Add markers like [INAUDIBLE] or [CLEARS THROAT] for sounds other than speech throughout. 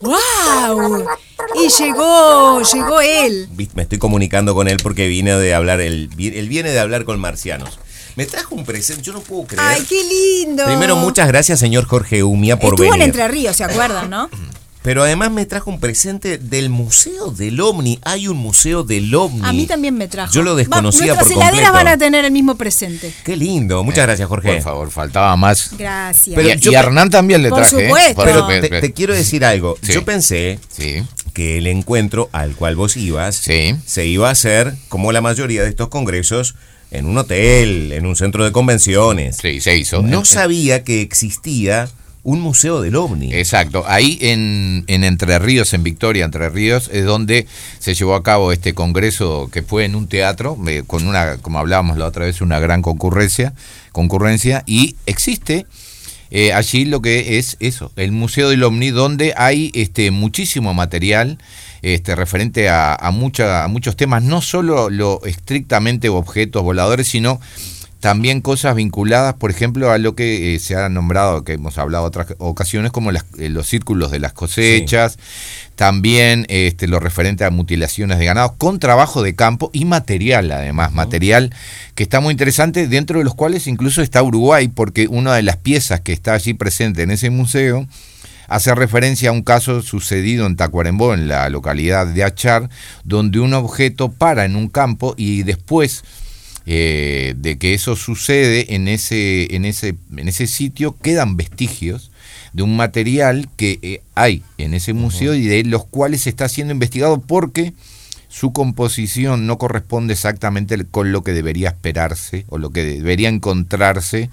¡Wow! Y llegó, llegó él. Me estoy comunicando con él porque vine de hablar, él, él viene de hablar con marcianos. Me trajo un presente, yo no puedo creer. ¡Ay, qué lindo! Primero, muchas gracias, señor Jorge Umia, por Estuvo venir. en Entre Ríos, ¿se acuerdan, no? [CLEARS THROAT] Pero además me trajo un presente del Museo del OVNI. Hay un Museo del OVNI. A mí también me trajo. Yo lo desconocía Va, por Nuestras heladeras completo. van a tener el mismo presente. Qué lindo. Muchas gracias, Jorge. Por favor, faltaba más. Gracias. Pero y, yo- y a Hernán también le Por traje. ¿eh? supuesto. Por Pero supuesto. te, te quiero decir algo. Sí. Yo pensé Sí, que el encuentro al cual vos ibas Sí. se iba a hacer, como la mayoría de estos congresos, en un hotel, en un centro de convenciones. sí, se hizo. No Eh, sabía que existía un museo del ovni. Exacto, ahí en, en Entre Ríos, en Victoria, Entre Ríos, es donde se llevó a cabo este congreso que fue en un teatro, eh, con una, como hablábamos la otra vez, una gran concurrencia, concurrencia y existe eh, allí lo que es eso, el Museo del OVNI, donde hay este muchísimo material este, referente a, a, mucha- a muchos temas, no solo lo estrictamente objetos voladores, sino también cosas vinculadas, por ejemplo, a lo que eh, se ha nombrado, que hemos hablado otras ocasiones, como las- eh, los círculos de las cosechas, también este, lo referente a mutilaciones de ganado, con trabajo de campo y material, además, material que está muy interesante, dentro de los cuales incluso está Uruguay, porque una de las piezas que está allí presente en ese museo hace referencia a un caso sucedido en Tacuarembó, en la localidad de Achar, donde un objeto para en un campo y después eh, de que eso sucede en ese, en ese, en ese sitio quedan vestigios de un material que eh, hay en ese museo y de los cuales se está siendo investigado porque su composición no corresponde exactamente con lo que debería esperarse o lo que debería encontrarse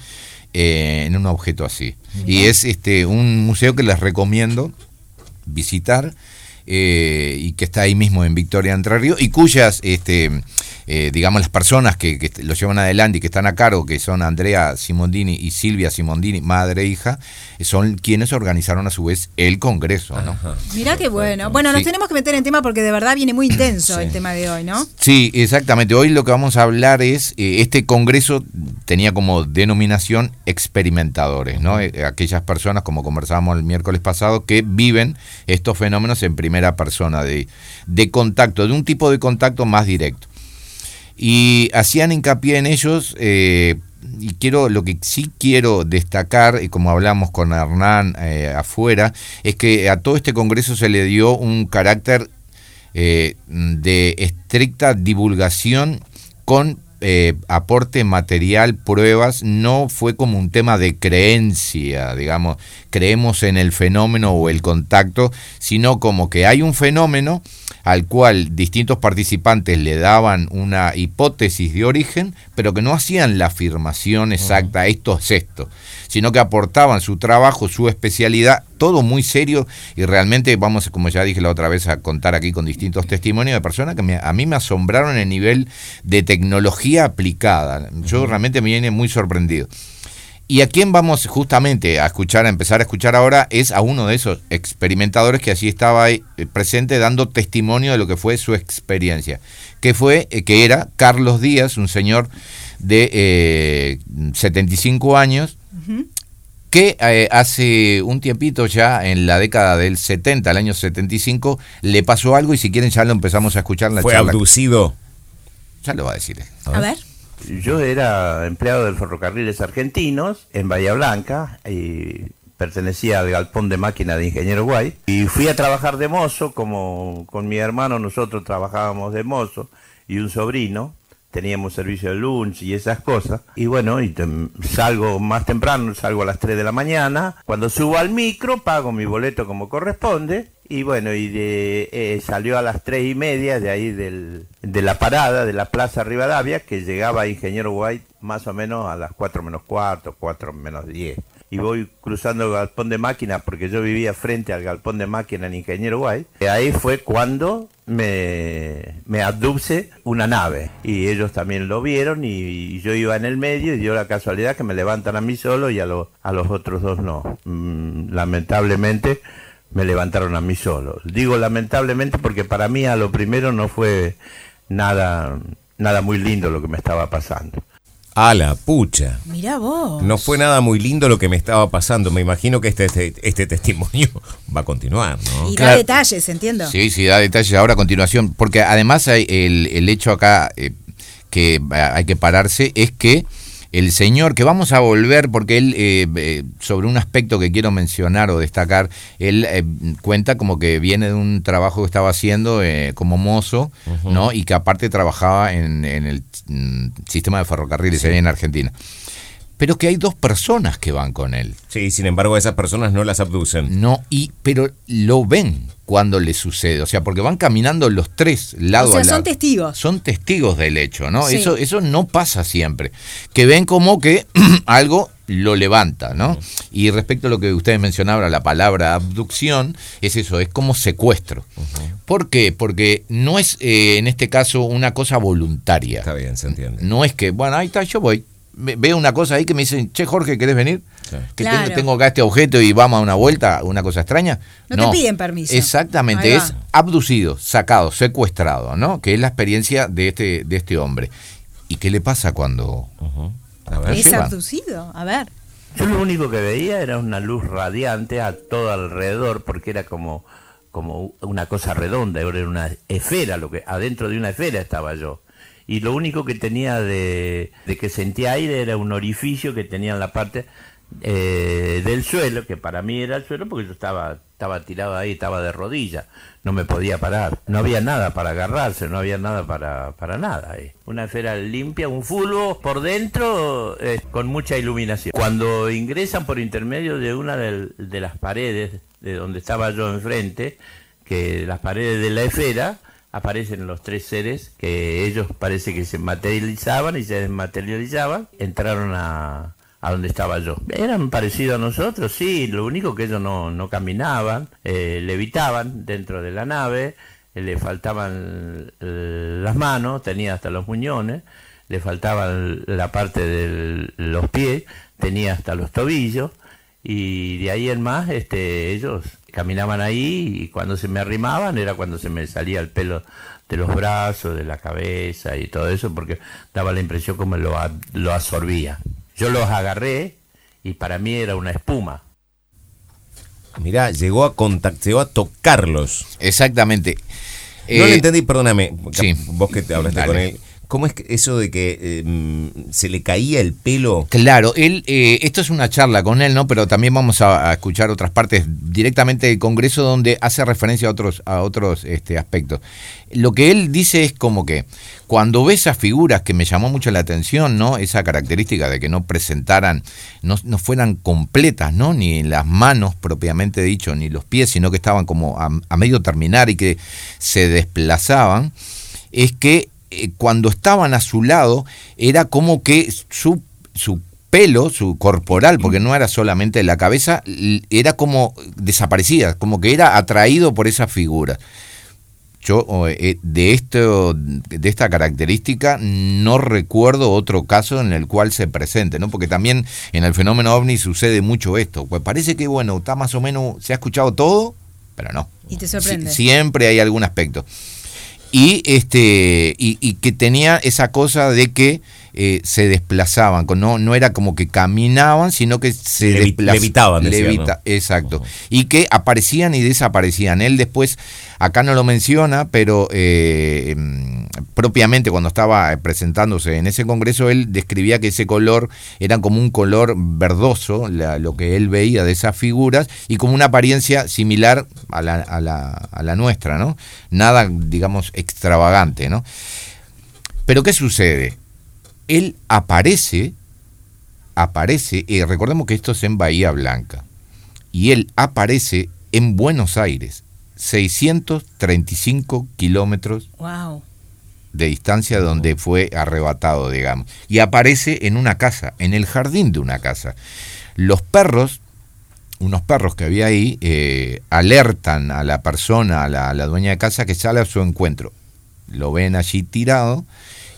eh, en un objeto así. Y es este un museo que les recomiendo visitar eh, y que está ahí mismo en Victoria Entre Ríos y cuyas, este, eh, digamos, las personas que, que lo llevan adelante y que están a cargo, que son Andrea Simondini y Silvia Simondini, madre e hija, eh, son quienes organizaron a su vez el Congreso, ¿no? Mirá qué bueno. Bueno, nos Sí. tenemos que meter en tema porque de verdad viene muy intenso Sí. el tema de hoy, ¿no? Sí, exactamente. Hoy lo que vamos a hablar es, eh, este congreso tenía como denominación experimentadores, ¿no? Eh, aquellas personas, como conversábamos el miércoles pasado, que viven estos fenómenos en primera persona, de, de contacto, de un tipo de contacto más directo. Y hacían hincapié en ellos, eh, y quiero, lo que sí quiero destacar, y como hablamos con Hernán eh, afuera, es que a todo este congreso se le dio un carácter eh, de estricta divulgación con eh, aporte material, pruebas, no fue como un tema de creencia, digamos, creemos en el fenómeno o el contacto, sino como que hay un fenómeno al cual distintos participantes le daban una hipótesis de origen, pero que no hacían la afirmación exacta, esto es esto, sino que aportaban su trabajo, su especialidad, todo muy serio y realmente vamos, como ya dije la otra vez, a contar aquí con distintos testimonios de personas que me- a mí me asombraron el nivel de tecnología aplicada. Yo realmente me viene muy sorprendido. Y a quién vamos justamente a escuchar, a empezar a escuchar ahora, es a uno de esos experimentadores que allí estaba ahí, eh, presente dando testimonio de lo que fue su experiencia, que fue, eh, que era Carlos Díaz, un señor de eh, 75 años, que eh, hace un tiempito ya, en la década del 70, el año 75, le pasó algo y si quieren ya lo empezamos a escuchar en la Fue charla. abducido. Ya lo va a decir. A ver. Yo era empleado del Ferrocarriles Argentinos en Bahía Blanca y pertenecía al galpón de máquina de Ingeniero Guay. Y fui a trabajar de mozo, como con mi hermano nosotros trabajábamos de mozo y un sobrino. Teníamos servicio de lunch y esas cosas. Y bueno, y salgo más temprano, salgo a las 3 de la mañana. Cuando subo al micro, pago mi boleto como corresponde. Y bueno, y de, eh, salió a las tres y media de ahí del, de la parada de la Plaza Rivadavia, que llegaba Ingeniero White más o menos a las 4 menos cuarto, 4 menos 10. Y voy cruzando el galpón de máquina, porque yo vivía frente al galpón de máquina en Ingeniero White. Y ahí fue cuando me, me abduce una nave. Y ellos también lo vieron y, yo iba en el medio y dio la casualidad que me levantan a mí solo y a, los a los otros dos no. Mm, lamentablemente me levantaron a mí solo. Digo lamentablemente porque para mí a lo primero no fue nada, nada muy lindo lo que me estaba pasando. A la pucha. Mirá vos. No fue nada muy lindo lo que me estaba pasando. Me imagino que este, este, este testimonio [LAUGHS] va a continuar, ¿no? Y da Claro. detalles, entiendo. Sí, sí, da detalles ahora a continuación, porque además hay el, el hecho acá eh, que eh, hay que pararse es que el señor, que vamos a volver, porque él, eh, eh, sobre un aspecto que quiero mencionar o destacar, él eh, cuenta como que viene de un trabajo que estaba haciendo eh, como mozo, ¿no? Y que aparte trabajaba en, en el mm, sistema de ferrocarriles ahí en Argentina. Pero que hay dos personas que van con él. Sí, sin embargo, esas personas no las abducen. No, y pero lo ven cuando le sucede, o sea, porque van caminando los tres lado O sea, a lado. son testigos. Son testigos del hecho, ¿no? Sí. Eso eso no pasa siempre. Que ven como que [CLEARS THROAT] algo lo levanta, ¿no? Y respecto a lo que ustedes mencionaban, la palabra abducción, es eso, es como secuestro. ¿Por qué? Porque no es, eh, en este caso, una cosa voluntaria. Está bien, se entiende. No es que, bueno, ahí está, yo voy. Ve- Veo una cosa ahí que me dicen, che, Jorge, ¿querés venir? Sí. Que Claro. tengo, tengo acá este objeto y vamos a una vuelta, una cosa extraña. No te piden permiso. Exactamente, es abducido, sacado, secuestrado, ¿no? Que es la experiencia de este, de este hombre. ¿Y qué le pasa cuando Ujú. A ver. Es abducido. A ver. Yo lo único que veía era una luz radiante a todo alrededor, porque era como, como una cosa redonda, era una esfera, lo que adentro de una esfera estaba yo. Y lo único que tenía de, de que sentía aire era un orificio que tenía en la parte eh, del suelo, que para mí era el suelo porque yo estaba, estaba tirado ahí, estaba de rodillas, no me podía parar, no había nada para agarrarse, no había nada para, para nada. Una esfera limpia, un fulbo por dentro eh, con mucha iluminación. Cuando ingresan por intermedio de una del- de las paredes de donde estaba yo enfrente, que las paredes de la esfera, aparecen los tres seres que ellos parece que se materializaban y se desmaterializaban, entraron a, a donde estaba yo. Eran parecidos a nosotros, sí, lo único que ellos no, no caminaban, eh, levitaban dentro de la nave, eh, le faltaban las manos, tenía hasta los muñones, le faltaban la parte de los pies, tenía hasta los tobillos, y de ahí en más este ellos caminaban ahí y cuando se me arrimaban era cuando se me salía el pelo de los brazos, de la cabeza y todo eso porque daba la impresión como lo, lo absorbía. Yo los agarré y para mí era una espuma. Mirá, llegó a contact, llegó a tocarlos. Exactamente. no Eh, le entendí, perdóname, sí. vos que te hablaste Dale. con él. ¿Cómo es eso de que mm, se le caía el pelo? Claro, él, eh, esto es una charla con él, ¿no? Pero también vamos a, a escuchar otras partes directamente del Congreso donde hace referencia a otros, a otros este, aspectos. Lo que él dice es como que cuando ve esas figuras que me llamó mucho la atención, ¿no? Esa característica de que no presentaran, no, no fueran completas, ¿no? Ni las manos propiamente dicho, ni los pies, sino que estaban como a, a medio terminar y que se desplazaban, es que eh, cuando estaban a su lado era como que su, su pelo, su corporal, porque no era solamente la cabeza, era como desaparecida, como que era atraído por esa figura. Yo eh, de esto, de esta característica no recuerdo otro caso en el cual se presente, ¿no? Porque también en el fenómeno ovni sucede mucho esto. Pues parece que bueno, está más o menos, se ha escuchado todo, pero no. Y te sorprende. Sie- siempre hay algún aspecto. Y este y, y que tenía esa cosa de que eh, se desplazaban, no, no era como que caminaban, sino que se Levi- desplazaban. levitaban, decía, ¿no? Exacto. Y que aparecían y desaparecían. Él después, acá no lo menciona, pero eh, mm, propiamente cuando estaba presentándose en ese congreso, él describía que ese color era como un color verdoso, la- lo que él veía de esas figuras, y como una apariencia similar a la, a la, a la nuestra, ¿no? Nada, digamos, extravagante, ¿no? Pero ¿qué sucede? Él aparece, aparece, y recordemos que esto es en Bahía Blanca, y él aparece en Buenos Aires, 635 kilómetros Wow. de distancia donde fue arrebatado, digamos. Y aparece en una casa, en el jardín de una casa. Los perros, unos perros que había ahí, eh, alertan a la persona, a la, a la dueña de casa, que sale a su encuentro. Lo ven allí tirado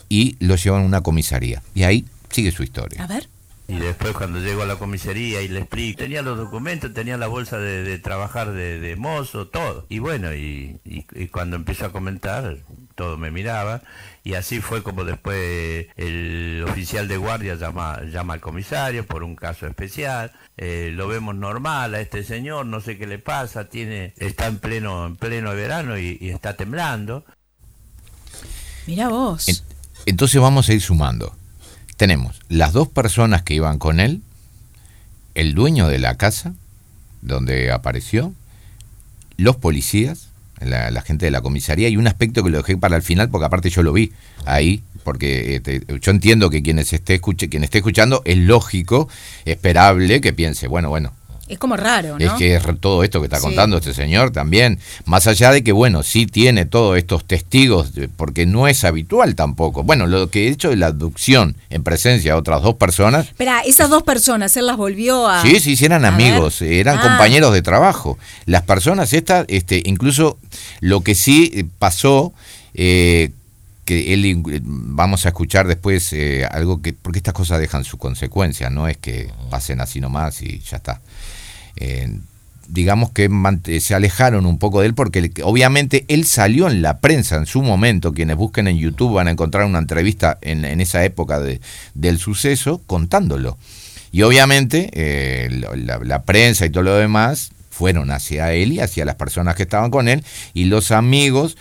y lo llevan a una comisaría. Y ahí sigue su historia. A ver. Y después cuando llego a la comisaría y le explico, tenía los documentos, tenía la bolsa de, de trabajar de, de mozo, todo. Y bueno, y, y- y cuando empiezo a comentar, todos me miraban, y así fue como después el oficial de guardia llama, llama al comisario por un caso especial, eh, lo vemos normal a este señor, no sé qué le pasa, tiene, está en pleno, en pleno verano y, y está temblando. Mira vos. En- Entonces vamos a ir sumando. Tenemos las dos personas que iban con él, el dueño de la casa donde apareció, los policías, la, la gente de la comisaría y un aspecto que lo dejé para el final porque aparte yo lo vi ahí porque este, yo entiendo que quienes esté escuche, quien esté escuchando es lógico, esperable que piense, bueno, bueno, Es como raro, ¿no? es que es todo esto que está Sí. contando este señor también, más allá de que, bueno, sí tiene todos estos testigos, porque no es habitual tampoco. Bueno, lo que he hecho de la abducción en presencia de otras dos personas, Espera, esas dos personas, él las volvió a. sí, sí, sí, eran amigos, ver. eran Ah. compañeros de trabajo. Las personas estas, este, incluso lo que sí eh, pasó, eh, que él, eh, vamos a escuchar después eh, algo que, porque estas cosas dejan su consecuencia, no es que pasen así nomás y ya está. Eh, digamos que mant- se alejaron un poco de él porque obviamente él salió en la prensa en su momento, quienes busquen en YouTube van a encontrar una entrevista en, esa época de- del suceso contándolo. Y obviamente eh, la, prensa y todo lo demás fueron hacia él y hacia las personas que estaban con él y los amigos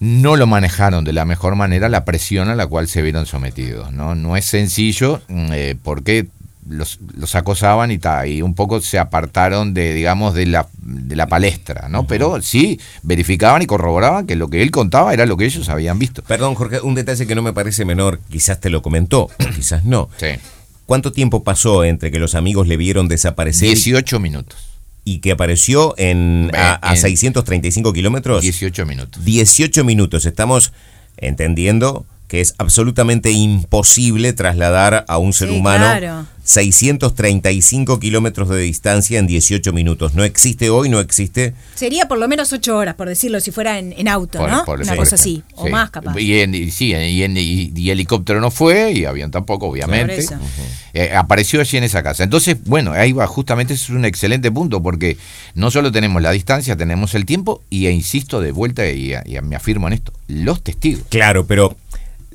no lo manejaron de la mejor manera la presión a la cual se vieron sometidos. No, no es sencillo mm, eh, porque los, los acosaban y, ta, y un poco se apartaron de, digamos, de la, de la palestra, ¿no? Pero sí verificaban y corroboraban que lo que él contaba era lo que ellos habían visto. Perdón, Jorge, un detalle que no me parece menor, quizás te lo comentó, [CLEARS THROAT] quizás no. Sí. ¿Cuánto tiempo pasó entre que los amigos le vieron desaparecer 18 minutos. y que apareció en, a, a En- 635 kilómetros? 18 minutos. 18 minutos. Estamos entendiendo que es absolutamente imposible trasladar a un ser Sí, humano claro. 635 kilómetros de distancia en 18 minutos. No existe hoy, no existe. Sería por lo menos ocho horas, por decirlo, si fuera en, en auto, Por- ¿no? por- Una cosa así, o Sí. más capaz. Y, en, y sí, y, en- y- y helicóptero no fue, y avión tampoco, obviamente. Por eso. Eh, apareció allí en esa casa. Entonces, bueno, ahí va, justamente ese es un excelente punto, porque no solo tenemos la distancia, tenemos el tiempo, y e insisto de vuelta, y, y me afirmo en esto, los testigos. Claro, pero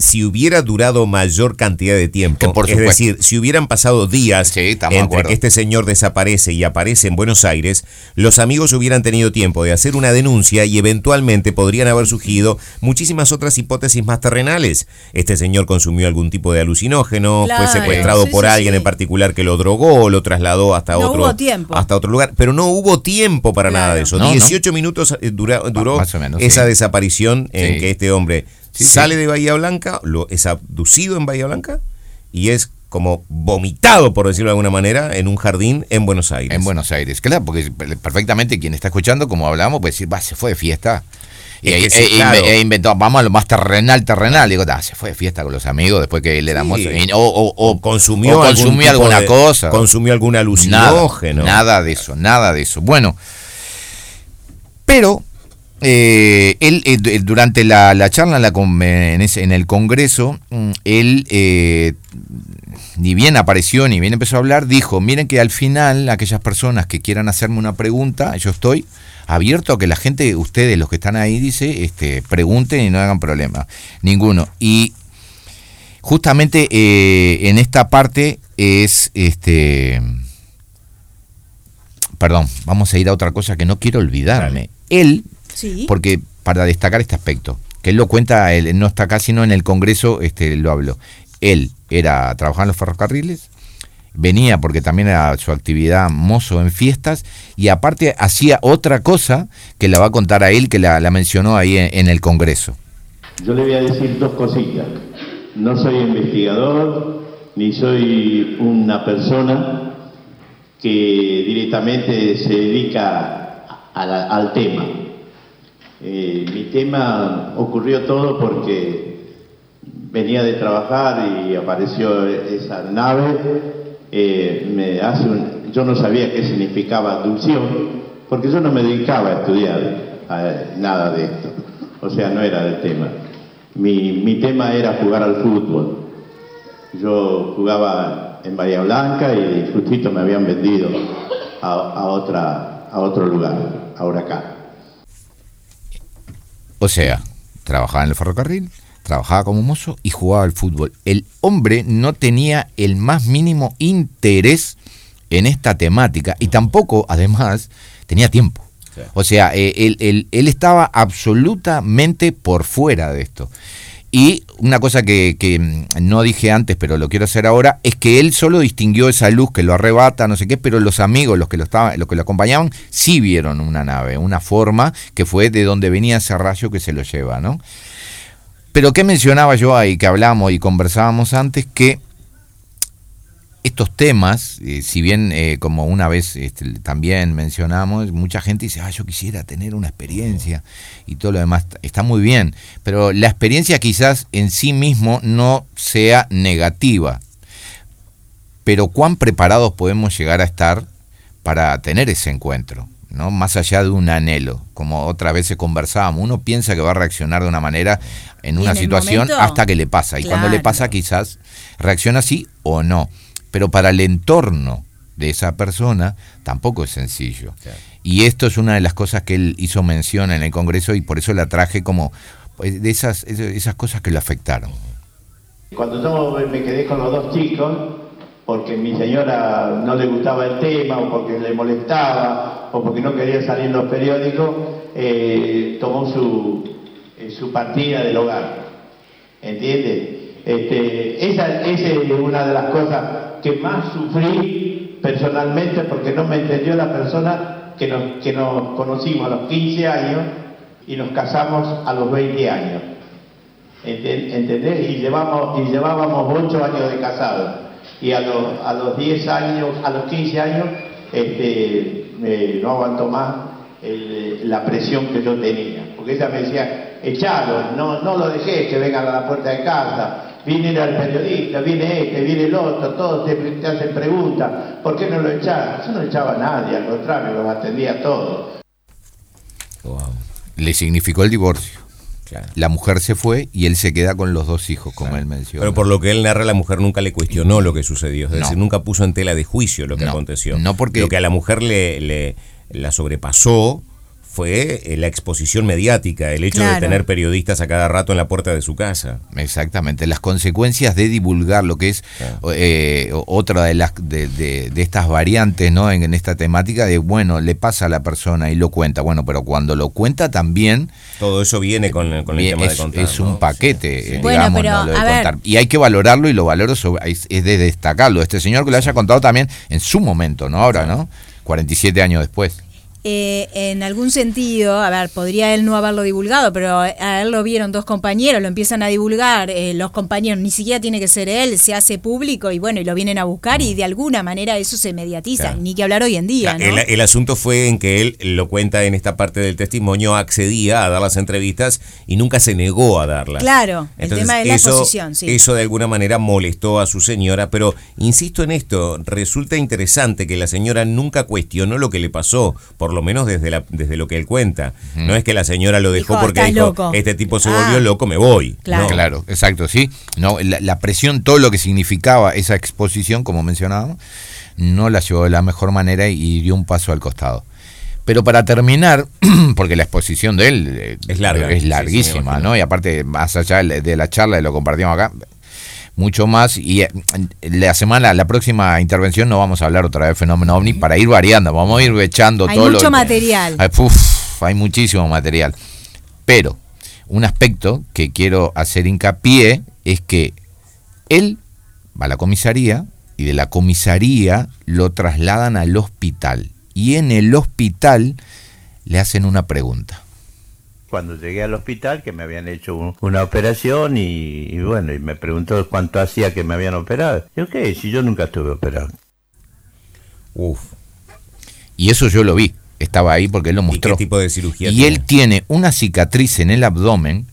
si hubiera durado mayor cantidad de tiempo, por es decir, si hubieran pasado días Sí, entre que este señor desaparece y aparece en Buenos Aires, los amigos hubieran tenido tiempo de hacer una denuncia y eventualmente podrían haber surgido muchísimas otras hipótesis más terrenales. Este señor consumió algún tipo de alucinógeno, Claro, fue secuestrado sí, por sí, alguien sí. en particular que lo drogó, lo trasladó hasta No otro hubo tiempo. hasta otro lugar, pero no hubo tiempo para Claro. nada de eso. No, no. 18 minutos eh, dura- duró o esa sí. desaparición en Sí. que este hombre Sí, sí. sale de Bahía Blanca, lo, es abducido en Bahía Blanca y es como vomitado, por decirlo de alguna manera, en un jardín en Buenos Aires. En Buenos Aires, claro, porque perfectamente quien está escuchando, como hablamos, puede decir, va, se fue de fiesta. Y ahí- que sí, e- claro. e inventó, vamos a lo más terrenal, terrenal. Digo, "Ah, se fue de fiesta con los amigos después que le damos. Sí. o, o- o- consumió, o consumió alguna de- cosa. Consumió algún nada, alucinógeno. nada de eso, nada de eso. Bueno, pero eh, él eh, du- durante la, la charla en, la con- en, ese- en el Congreso, mm, él eh, ni bien apareció, ni bien empezó a hablar, dijo, miren que al final aquellas personas que quieran hacerme una pregunta, yo estoy abierto a que la gente, ustedes los que están ahí, dice, este, pregunten y no hagan problema, ninguno. Y justamente en esta parte es, este, perdón, vamos a ir a otra cosa que no quiero olvidarme. Él, Sí. porque para destacar este aspecto, que él lo cuenta, él no está acá, sino en el Congreso este, lo habló. Él era trabajaba en los ferrocarriles, venía porque también era su actividad mozo en fiestas y aparte hacía otra cosa que la va a contar a él, que la, la mencionó ahí en, en el Congreso. Yo le voy a decir dos cositas. No soy investigador, ni soy una persona que directamente se dedica a la- al tema. Eh, mi tema ocurrió todo porque venía de trabajar y apareció esa nave. eh, me hace yo no sabía qué significaba abducción, porque yo no me dedicaba a estudiar nada de esto. O sea, no era el tema. Mi, mi tema era jugar al fútbol. Yo jugaba en Bahía Blanca y justito me habían vendido a, a otra, a otro lugar, a Huracán. O sea, trabajaba en el ferrocarril, trabajaba como mozo y jugaba al fútbol. El hombre no tenía el más mínimo interés en esta temática y tampoco, además, tenía tiempo. O sea, eh, él, él- él estaba absolutamente por fuera de esto. Y una cosa que, que, mm, no dije antes, pero lo quiero hacer ahora, es que él solo distinguió esa luz que lo arrebata, no sé qué, pero los amigos, los que lo estaban, los que lo acompañaban, sí vieron una nave, una forma que fue de donde venía ese rayo que se lo lleva, ¿no? Pero ¿qué mencionaba yo ahí que hablamos y conversábamos antes? Que estos temas, eh, si bien eh, como una vez este, también mencionamos, mucha gente dice, ah, yo quisiera tener una experiencia y todo lo demás, está muy bien, pero la experiencia quizás en sí mismo no sea negativa, pero cuán preparados podemos llegar a estar para tener ese encuentro, ¿no? Más allá de un anhelo, como otra vez conversábamos, uno piensa que va a reaccionar de una manera en una en situación momento, hasta que le pasa, y cuando le pasa quizás reacciona así o no, pero para el entorno de esa persona tampoco es sencillo. Y esto es una de las cosas que él hizo mención en el Congreso y por eso la traje como pues, de esas, esas cosas que lo afectaron. Cuando yo me quedé con los dos chicos, porque mi señora no le gustaba el tema, o porque le molestaba, o porque no quería salir en los periódicos, eh, tomó su, eh, su partida del hogar. ¿Entiende? Este, esa, esa es una de las cosas que más sufrí personalmente porque no me entendió la persona que nos, que nos conocimos a los 15 años y nos casamos a los 20 años. Enten- ¿Entendés? Y, llevamos, y llevábamos 8 años de casados. Y a los, a los 10 años, a los 15 años, este, no aguantó más la presión que yo tenía. Porque ella me decía, echalo, no, no lo dejé que vengan a la puerta de casa. Viene el periodista, viene este, viene el otro, todos te, te hacen preguntas, ¿por qué no lo echaron? Yo no echaba a nadie, al contrario, los atendía a todos. Le significó el divorcio. Claro. La mujer se fue y él se queda con los dos hijos, como él menciona. Pero por lo que él narra, la mujer nunca le cuestionó lo que sucedió. Es No. decir, nunca puso en tela de juicio lo que No, aconteció. no porque- Lo que a la mujer le, le- la sobrepasó fue eh, la exposición mediática, el hecho de tener periodistas a cada rato en la puerta de su casa. Exactamente, las consecuencias de divulgar lo que es eh, otra de las de, de- de estas variantes ¿no? en, en esta temática de bueno, le pasa a la persona y lo cuenta, bueno, pero cuando lo cuenta también Todo eso viene con, con el bien, tema es, de contar. es un ¿no? paquete, Sí, sí. eh, Bueno, digamos, pero, ¿no? lo de a ver. contar. Y hay que valorarlo y lo valoro sobre- es, es de destacarlo. Este señor que lo haya contado también en su momento, no ahora, ¿no? 47 años después. Eh, en algún sentido, a ver, podría él no haberlo divulgado, pero a él lo vieron dos compañeros, lo empiezan a divulgar, eh, los compañeros, ni siquiera tiene que ser él, se hace público y bueno, y lo vienen a buscar y de alguna manera eso se mediatiza, Claro. ni que hablar hoy en día, Claro, ¿no? el, el asunto fue en que él lo cuenta en esta parte del testimonio, accedía a dar las entrevistas y nunca se negó a darlas. Claro, el tema es la exposición, sí. Eso de alguna manera molestó a su señora, pero insisto en esto, resulta interesante que la señora nunca cuestionó lo que le pasó, por lo menos desde, la, desde lo que él cuenta. No es que la señora lo dejó Dijo, porque "Estás dijo, loco". este tipo se Ah. volvió loco, me voy. Claro. No. Claro, exacto, sí. No, la, la presión, todo lo que significaba esa exposición, como mencionábamos, no la llevó de la mejor manera y dio un paso al costado. Pero para terminar, [CLEARS THROAT] porque la exposición de él eh, Es larga, es sí, larguísima. ¿no? Y aparte, más allá de la charla, y lo compartimos acá, mucho más. Y eh, la semana, la próxima intervención no vamos a hablar otra vez de fenómeno ovni para ir variando, vamos a ir echando Hay todo mucho lo material. Ay, puf, hay muchísimo material. Pero un aspecto que quiero hacer hincapié es que él va a la comisaría y de la comisaría lo trasladan al hospital. Y en el hospital le hacen una pregunta. Cuando llegué al hospital, que me habían hecho un- una operación y, y bueno, y me preguntó cuánto hacía que me habían operado. Yo, ¿qué? Si yo nunca estuve operado. Uf. Y eso yo lo vi. Estaba ahí porque él lo ¿Y mostró. qué tipo de cirugía Y tiene? él tiene una cicatriz en el abdomen,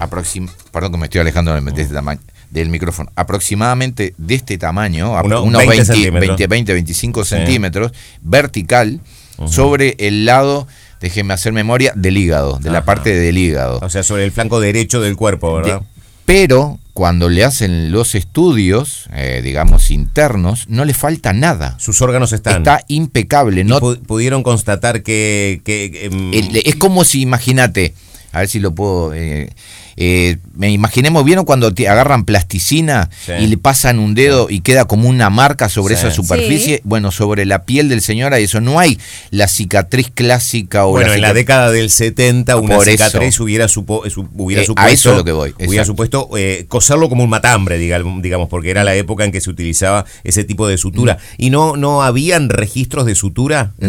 aproxim- perdón que me estoy alejando de, de este tamaño, del micrófono, aproximadamente de este tamaño, Unos unos 20 20, centímetros. 20, 20, 25 Sí. centímetros, vertical, sobre el lado, déjeme hacer memoria, del hígado, de la parte del hígado. O sea, sobre el flanco derecho del cuerpo, ¿verdad? De- pero cuando le hacen los estudios, eh, digamos, internos, no le falta nada. Sus órganos están. Está impecable. ¿Y No, pu- pudieron constatar que... que- que, em, es como si, imagínate, A ver si lo puedo. eh, eh, me imaginemos, ¿vieron cuando te agarran plasticina Sí. y le pasan un dedo y queda como una marca sobre Sí. esa superficie? Sí. Bueno, sobre la piel del señor hay eso. No hay la cicatriz clásica o Bueno, la en la cicatriz- década del 70 una Por eso. cicatriz hubiera, supo- su- hubiera Eh, a supuesto, eso es lo que voy, hubiera exacto. supuesto eh, coserlo como un matambre, digamos, digamos, porque era la época en que se utilizaba ese tipo de sutura. ¿Y no, no habían registros de sutura? Mm.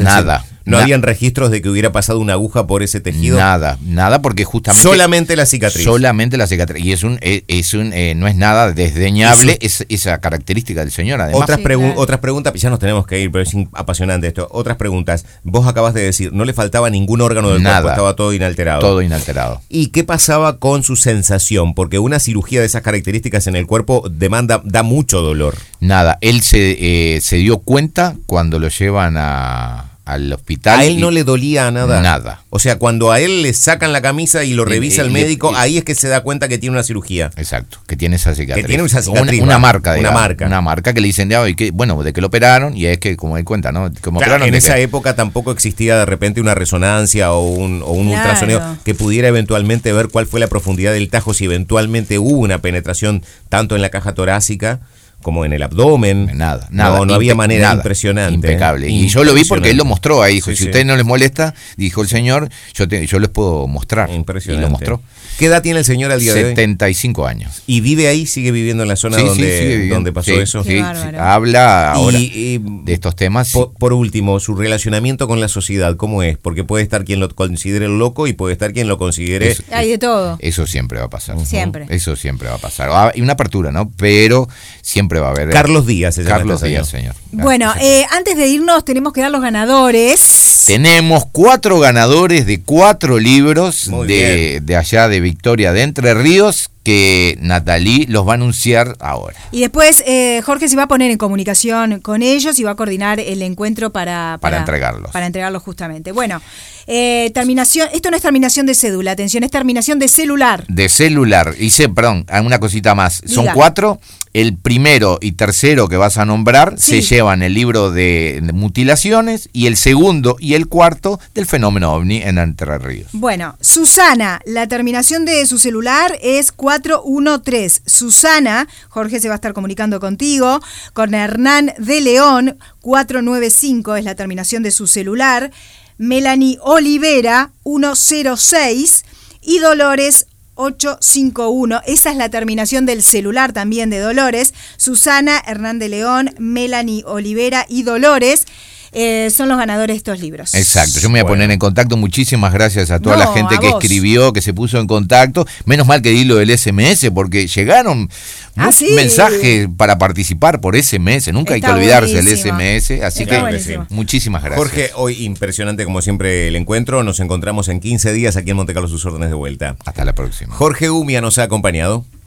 ¿No Na- habían registros de que hubiera pasado una aguja por ese tejido? Nada, nada, porque justamente. Solamente la cicatriz. Solamente la cicatriz. Y es un, es, es un eh, no es nada desdeñable es, esa característica del señor, además. Otras, Sí, pregu- claro. otras preguntas, ya nos tenemos que ir, pero es apasionante esto. Otras preguntas. Vos acabas de decir, no le faltaba ningún órgano del Nada. cuerpo, estaba todo inalterado. Todo inalterado. ¿Y qué pasaba con su sensación? Porque una cirugía de esas características en el cuerpo demanda, da mucho dolor. Nada, él se, eh, se dio cuenta cuando lo llevan a, al hospital. A él y- no le dolía nada. Nada. O sea, cuando a él le sacan la camisa y lo Y- revisa y- el y- médico, y- ahí es que se da cuenta que tiene una cirugía. Exacto, que tiene esa cicatriz. Que tiene esa cicatriz, Una, una marca, Una digamos, marca. Una marca que le dicen, de, "Ay, que, bueno, de que lo operaron, y es que, como él cuenta, ¿no? Como Claro, operaron en esa que- época tampoco existía de repente una resonancia o un, o un Claro. ultrasonido que pudiera eventualmente ver cuál fue la profundidad del tajo, si eventualmente hubo una penetración tanto en la caja torácica como en el abdomen. Nada, nada. No, no había manera nada. impresionante. Impecable. ¿eh? Y yo lo vi porque él lo mostró ahí. Dijo, Sí, si sí. a ustedes no les molesta, dijo el señor, yo, te- yo les puedo mostrar. Impresionante. Y lo mostró. ¿Qué edad tiene el señor al día de hoy? 75 años. ¿Y vive ahí? ¿Sigue viviendo en la zona Sí, donde, donde pasó Sí, eso? sí. Habla ahora Y, y, de estos temas. por, por último, su relacionamiento con la sociedad, ¿cómo es? Porque puede estar quien lo considere loco y puede estar quien lo considere... Eso. Hay de todo. Eso siempre va a pasar. Siempre. Eso siempre va a pasar. Ah, Y una apertura, ¿no? Pero siempre va a haber. Carlos Díaz se llama Carlos este Díaz, señor. señor. Bueno, eh, antes de irnos tenemos que dar los ganadores. Tenemos cuatro ganadores de cuatro libros de allá de Victoria de Entre Ríos que Natalí los va a anunciar ahora. Y después eh, Jorge se va a poner en comunicación con ellos y va a coordinar el encuentro para, Para entregarlos. Para entregarlos justamente. Bueno, eh, terminación, esto no es terminación de cédula, atención, es terminación de celular. De celular, hice, perdón, una cosita más. Son cuatro. El primero y tercero que vas a nombrar Sí. se llevan el libro de, mutilaciones y el segundo y el cuarto del fenómeno ovni en Entre Ríos. Bueno, Susana, la terminación de su celular es 413. Susana, Jorge se va a estar comunicando contigo, con Hernán de León, 495 es la terminación de su celular, Melanie Olivera, 106 y Dolores 851. Esa es la terminación del celular también de Dolores. Susana, Hernán de León, Melanie Olivera y Dolores eh, son los ganadores de estos libros. Exacto, yo me voy a Bueno. poner en contacto. Muchísimas gracias a toda No, la gente que vos. escribió, que se puso en contacto. Menos mal que di lo del SMS, porque llegaron Ah, muchos sí. mensajes para participar por SMS. Nunca hay que olvidarse buenísimo. del SMS. Así Está que buenísimo. muchísimas gracias. Jorge, hoy impresionante como siempre el encuentro. Nos encontramos en 15 días aquí en Monte Carlo, sus órdenes de vuelta. Hasta la próxima. Jorge Umia nos ha acompañado.